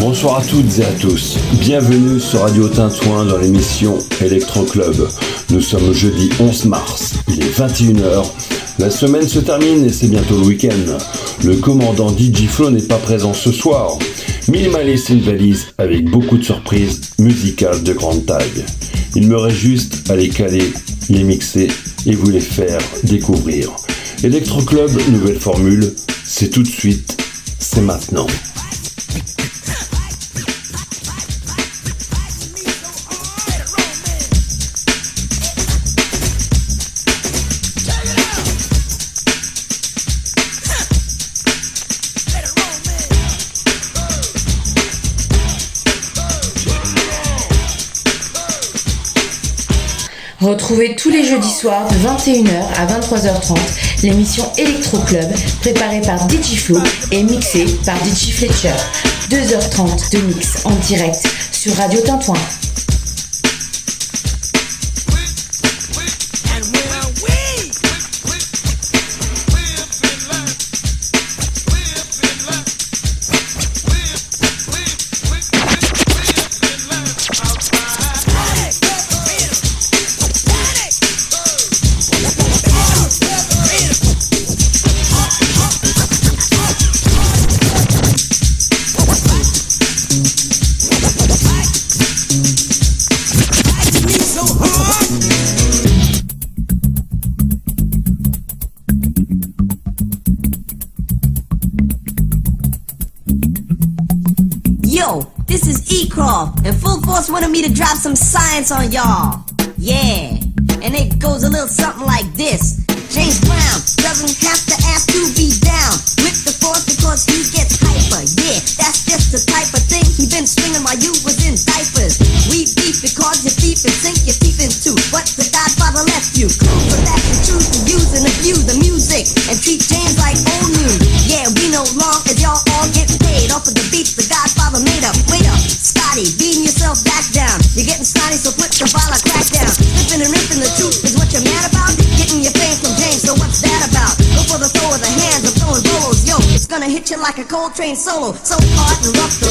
Bonsoir à toutes et à tous. Bienvenue sur Radio Tintouin dans l'émission Electro Club. Nous sommes jeudi 11 mars, il est 21h. La semaine se termine et c'est bientôt le week-end. Le commandant DJ n'est pas présent ce soir. Mais il m'a laissé une valise avec beaucoup de surprises musicales de grande taille. Il me reste juste à les caler, les mixer et vous les faire découvrir. Electro Club, nouvelle formule, c'est tout de suite, c'est maintenant. Trouvez tous les jeudis soirs de 21h à 23h30 l'émission Electro Club préparée par Digiflo et mixée par Digi Fletcher. 2h30 de mix en direct sur Radio Tintouin. 上药 solo, so hard and rough.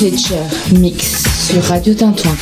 Fletcher Mix sur Radio Tintouin.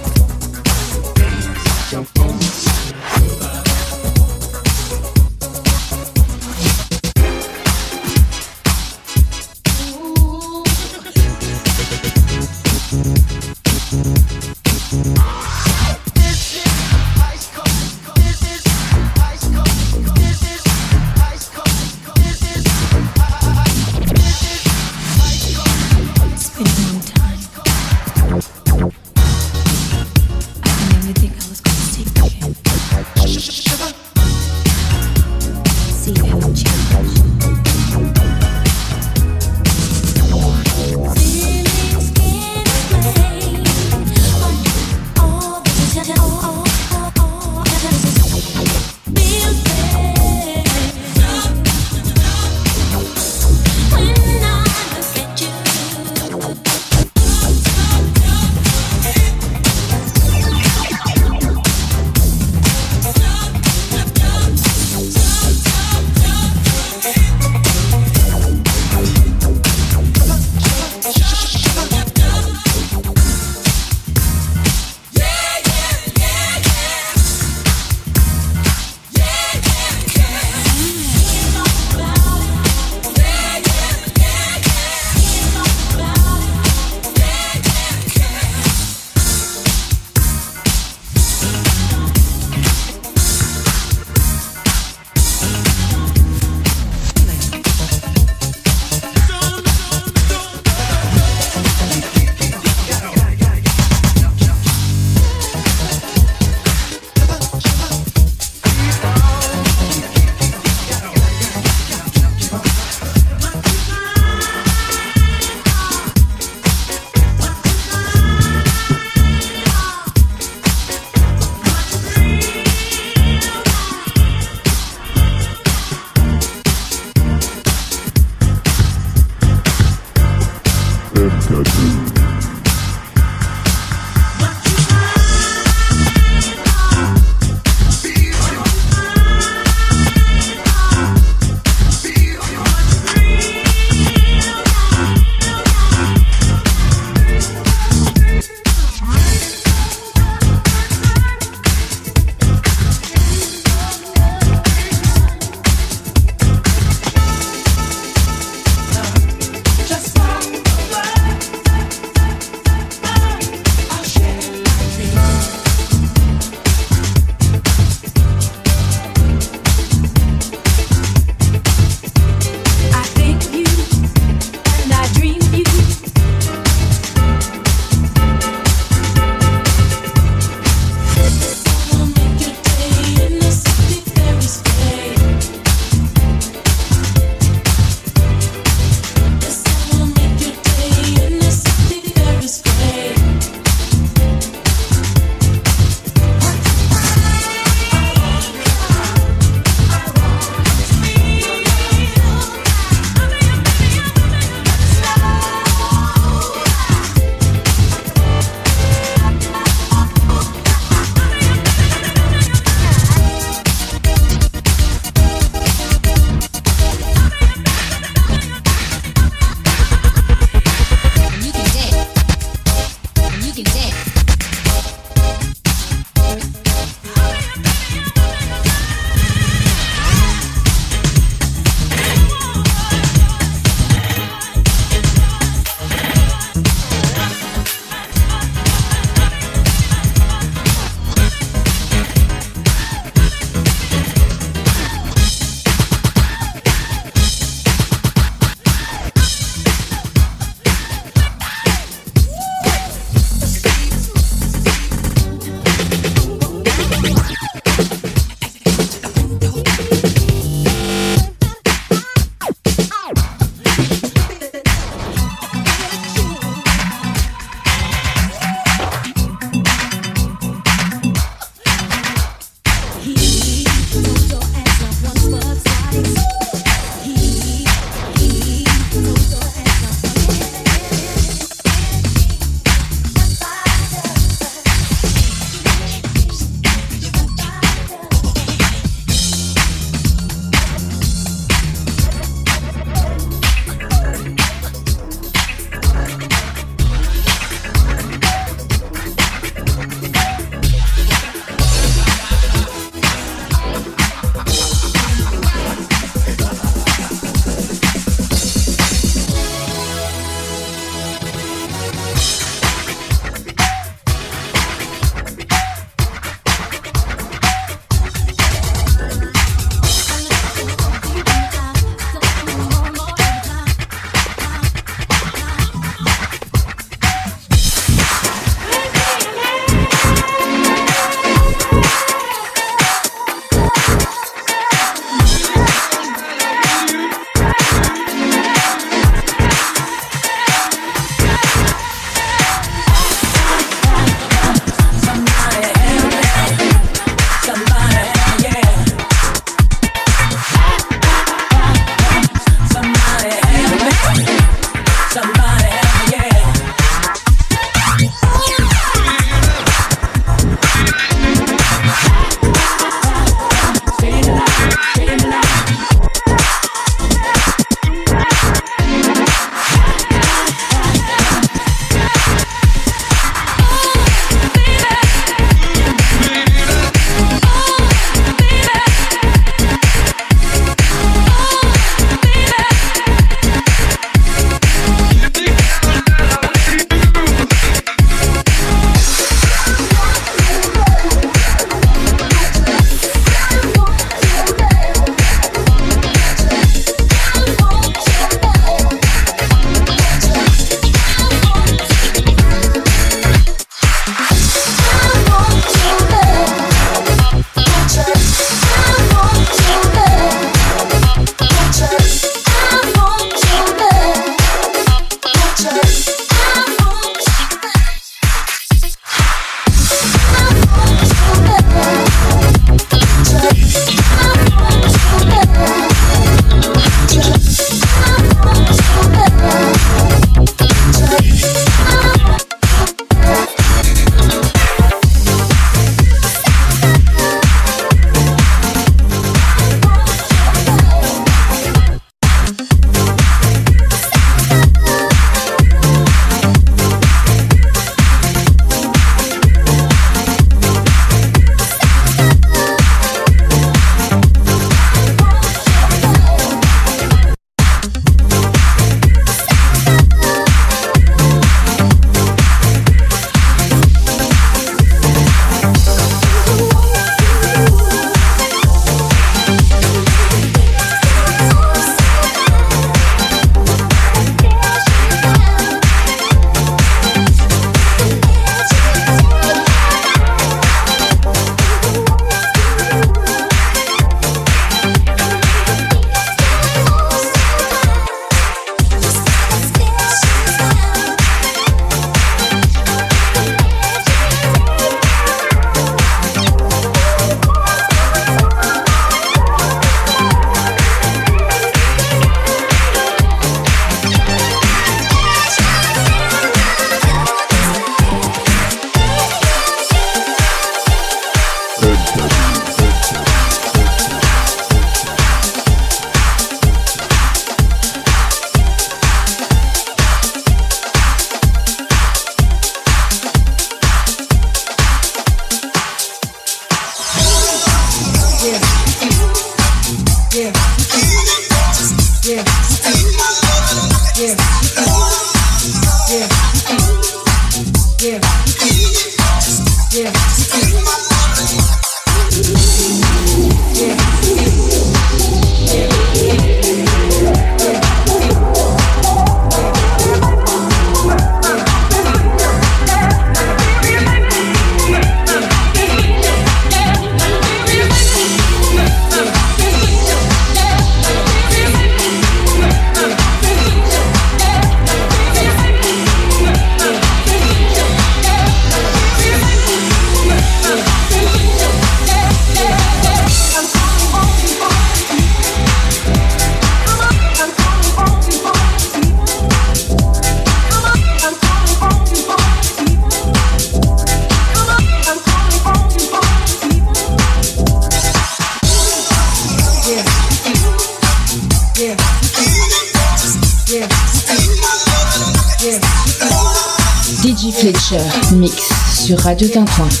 Radio Quintin.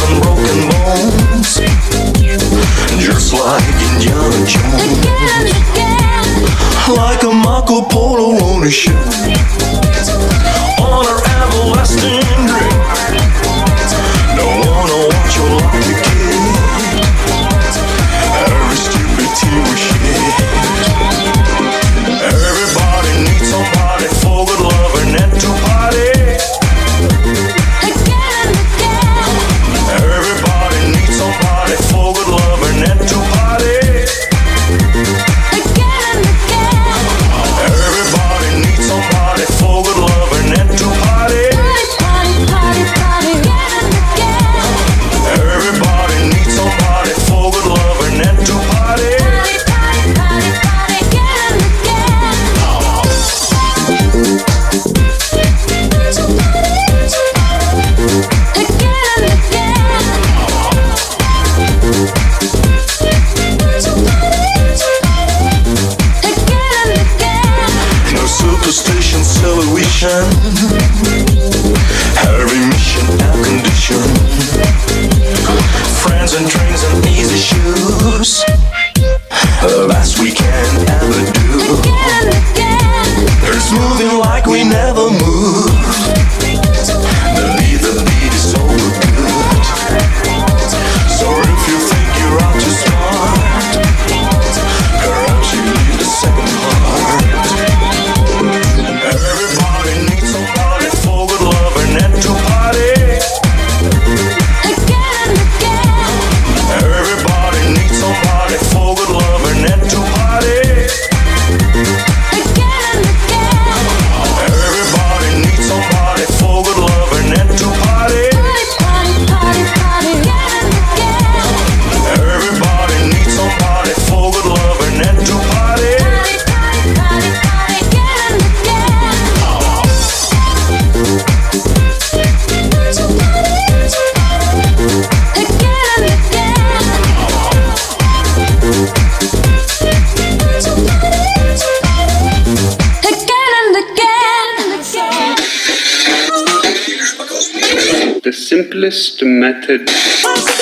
seven broken bones, just like Indiana Jones. Again, again. Like a Marco Polo on a ship, on our everlasting. Simplest method.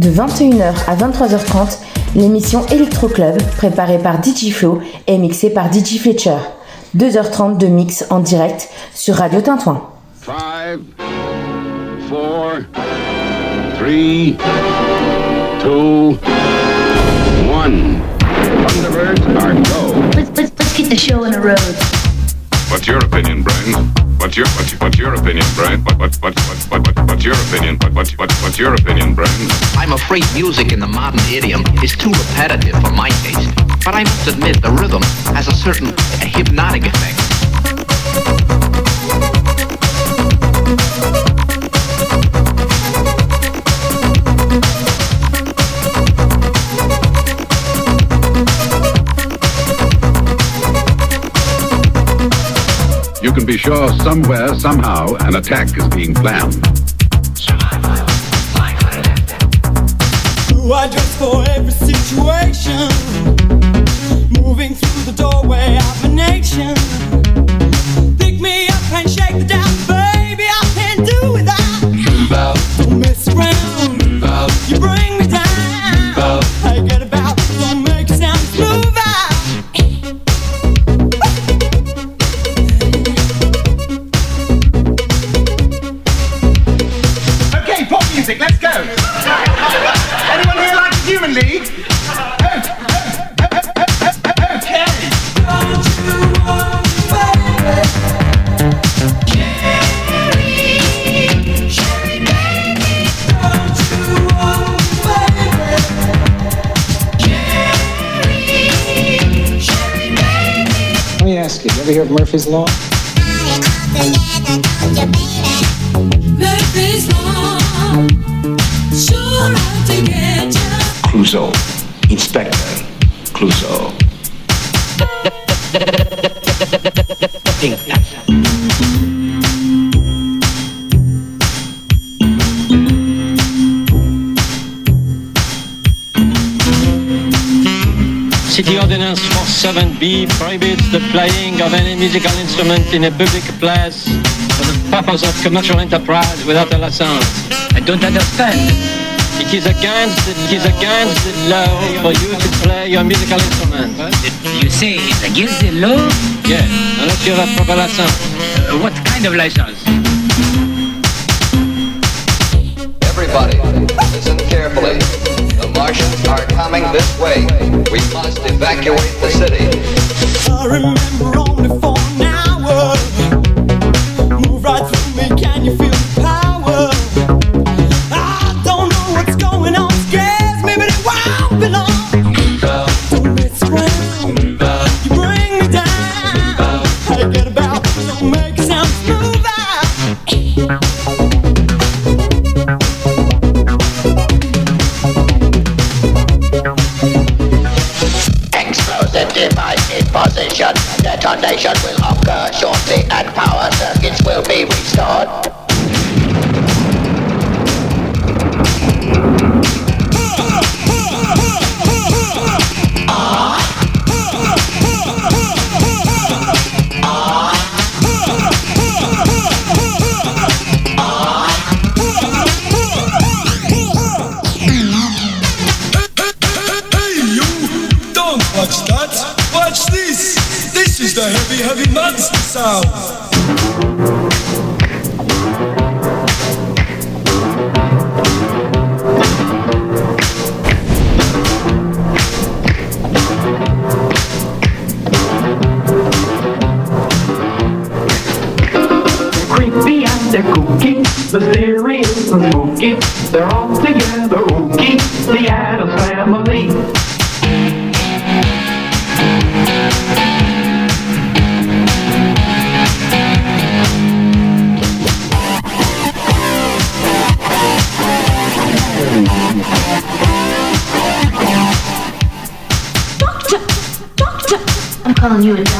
De 21h à 23h30 l'émission Electro Club préparée par DigiFlow et mixée par DJ Fletcher. 2h30 de mix en direct sur Radio Tintouin. 5, 4, 3, 2, 1. Thunderbirds are go. Let's, let's, let's get the show on the road. What's your opinion, Brian? What's your what's, what's your opinion, Brian? What what what what what what's your opinion? What what what what's your opinion, Brian? I'm afraid music in the modern idiom is too repetitive for my taste. But I must admit the rhythm has a certain hypnotic effect. you can be sure somewhere, somehow, an attack is being planned. I for every situation, moving through the doorway of a nation. Pick me up and shake the down, over here at Murphy's Law. Clouseau, Inspector Clouseau. B. Prohibits the playing of any musical instrument in a public place for the purpose of commercial enterprise without a license. I don't understand. It is against it is against the law for you to play your musical instrument. You say it's against the law? Yeah, unless you have a proper license. Uh, what kind of license? Everybody, listen carefully. Martians are coming this way. We must evacuate the city. telling you enough.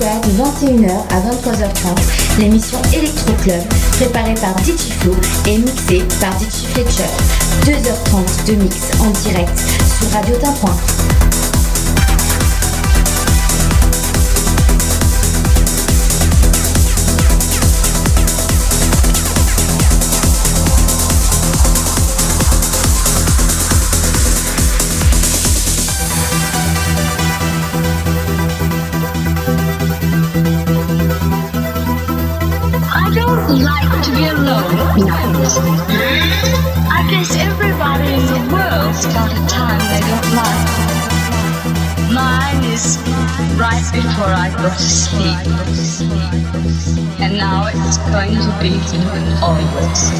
de 21h à 23h30 l'émission Electro Club préparée par DJ et mixée par DJ Fletcher. 2h30 de mix en direct sur Radio Tintouin. I guess everybody in the world's got a time they don't like. Mine is right before I go to sleep. And now it's going to be always,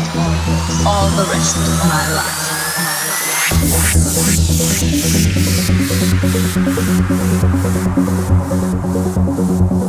all the rest of my life.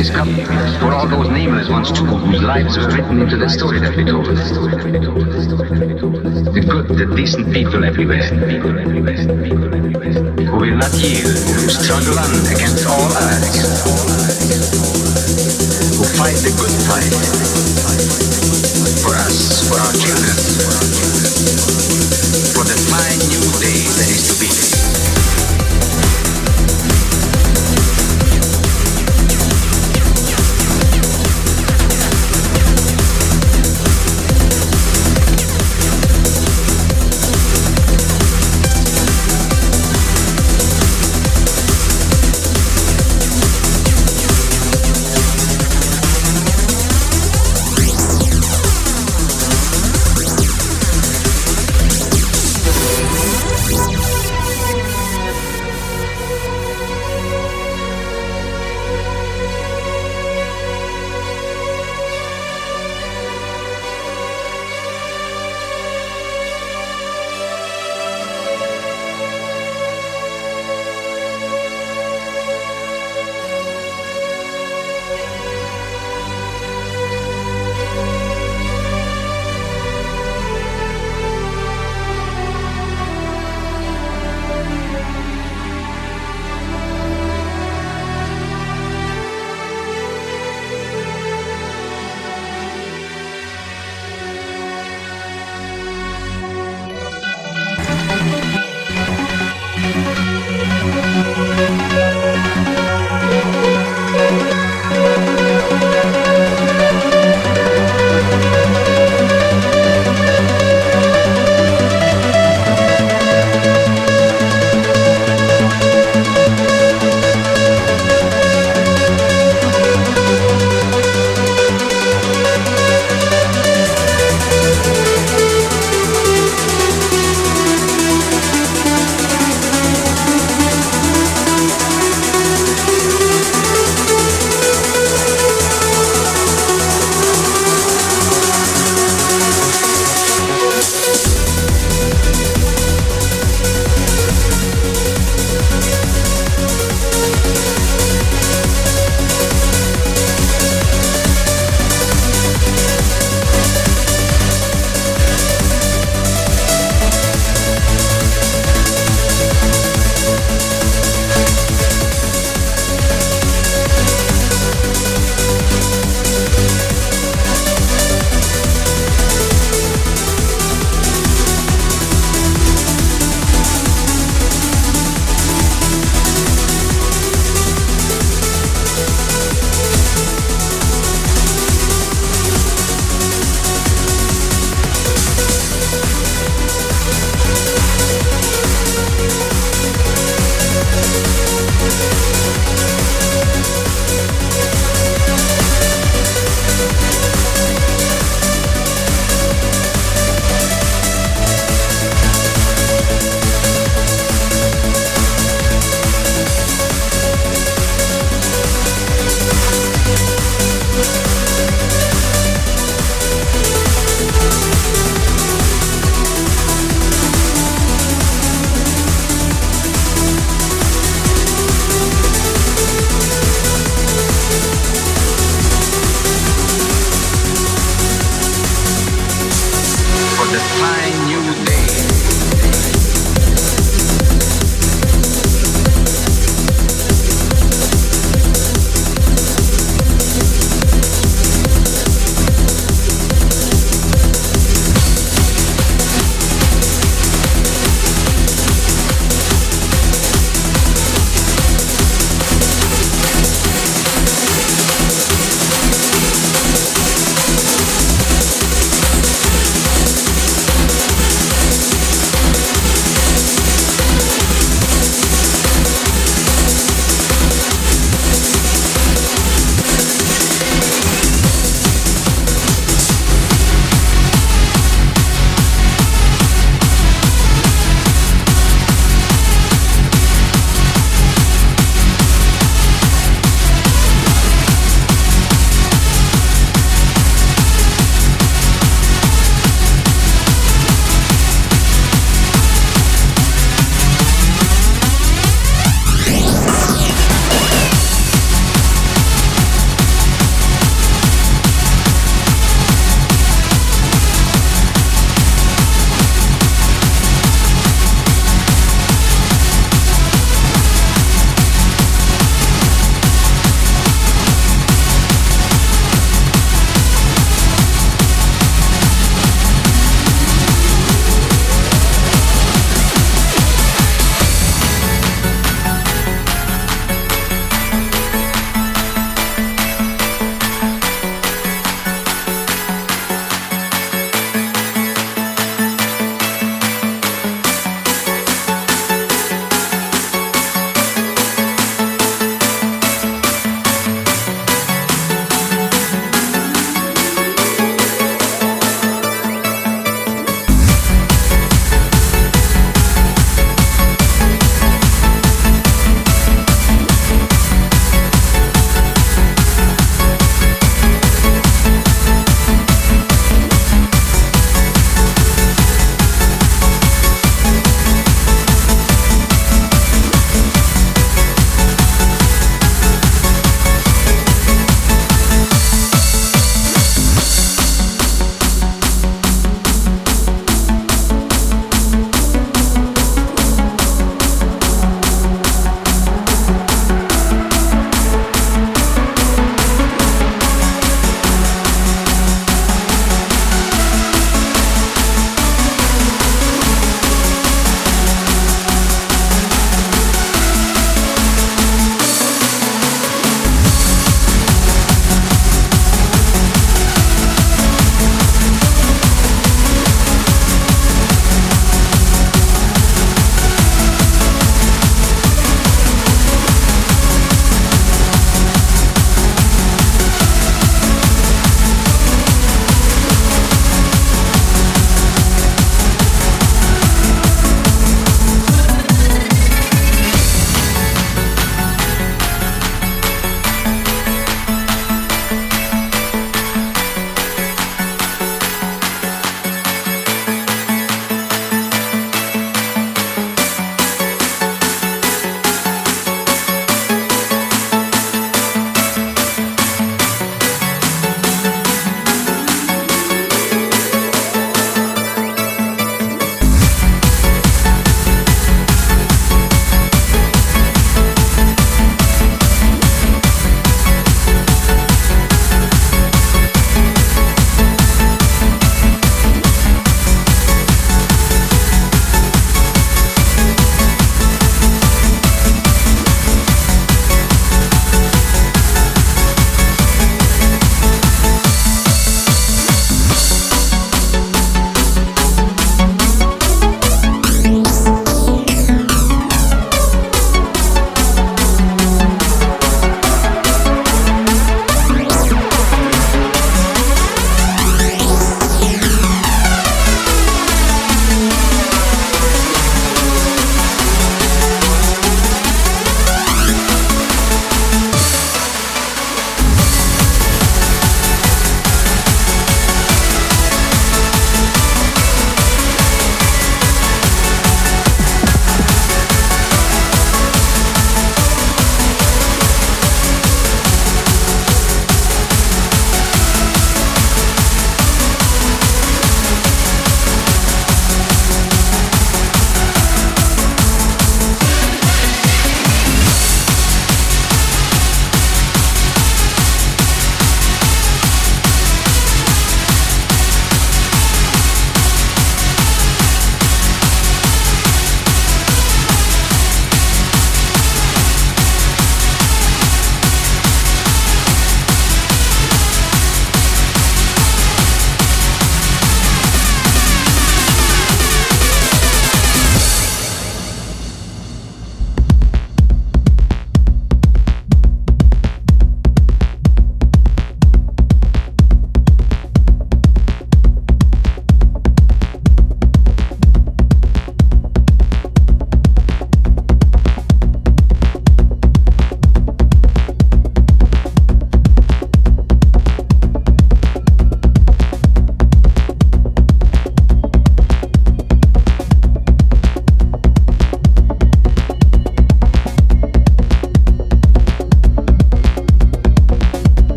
This for all those nameless ones too, whose lives were written into the story that we told. The good, the decent people everywhere, who will not yield, who struggle on against all odds, who fight the good fight for us, for our children, for the fine new day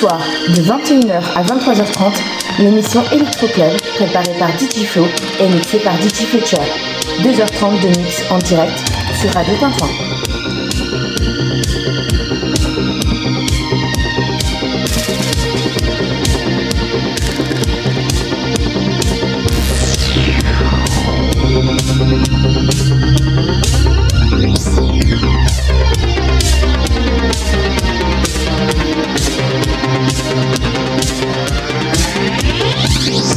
soirs de 21h à 23h30 l'émission Electro Club préparée par DJ Flo et mixée par DJ Fletcher. 2h30 de mix en direct sur Radio Tintin. Peace.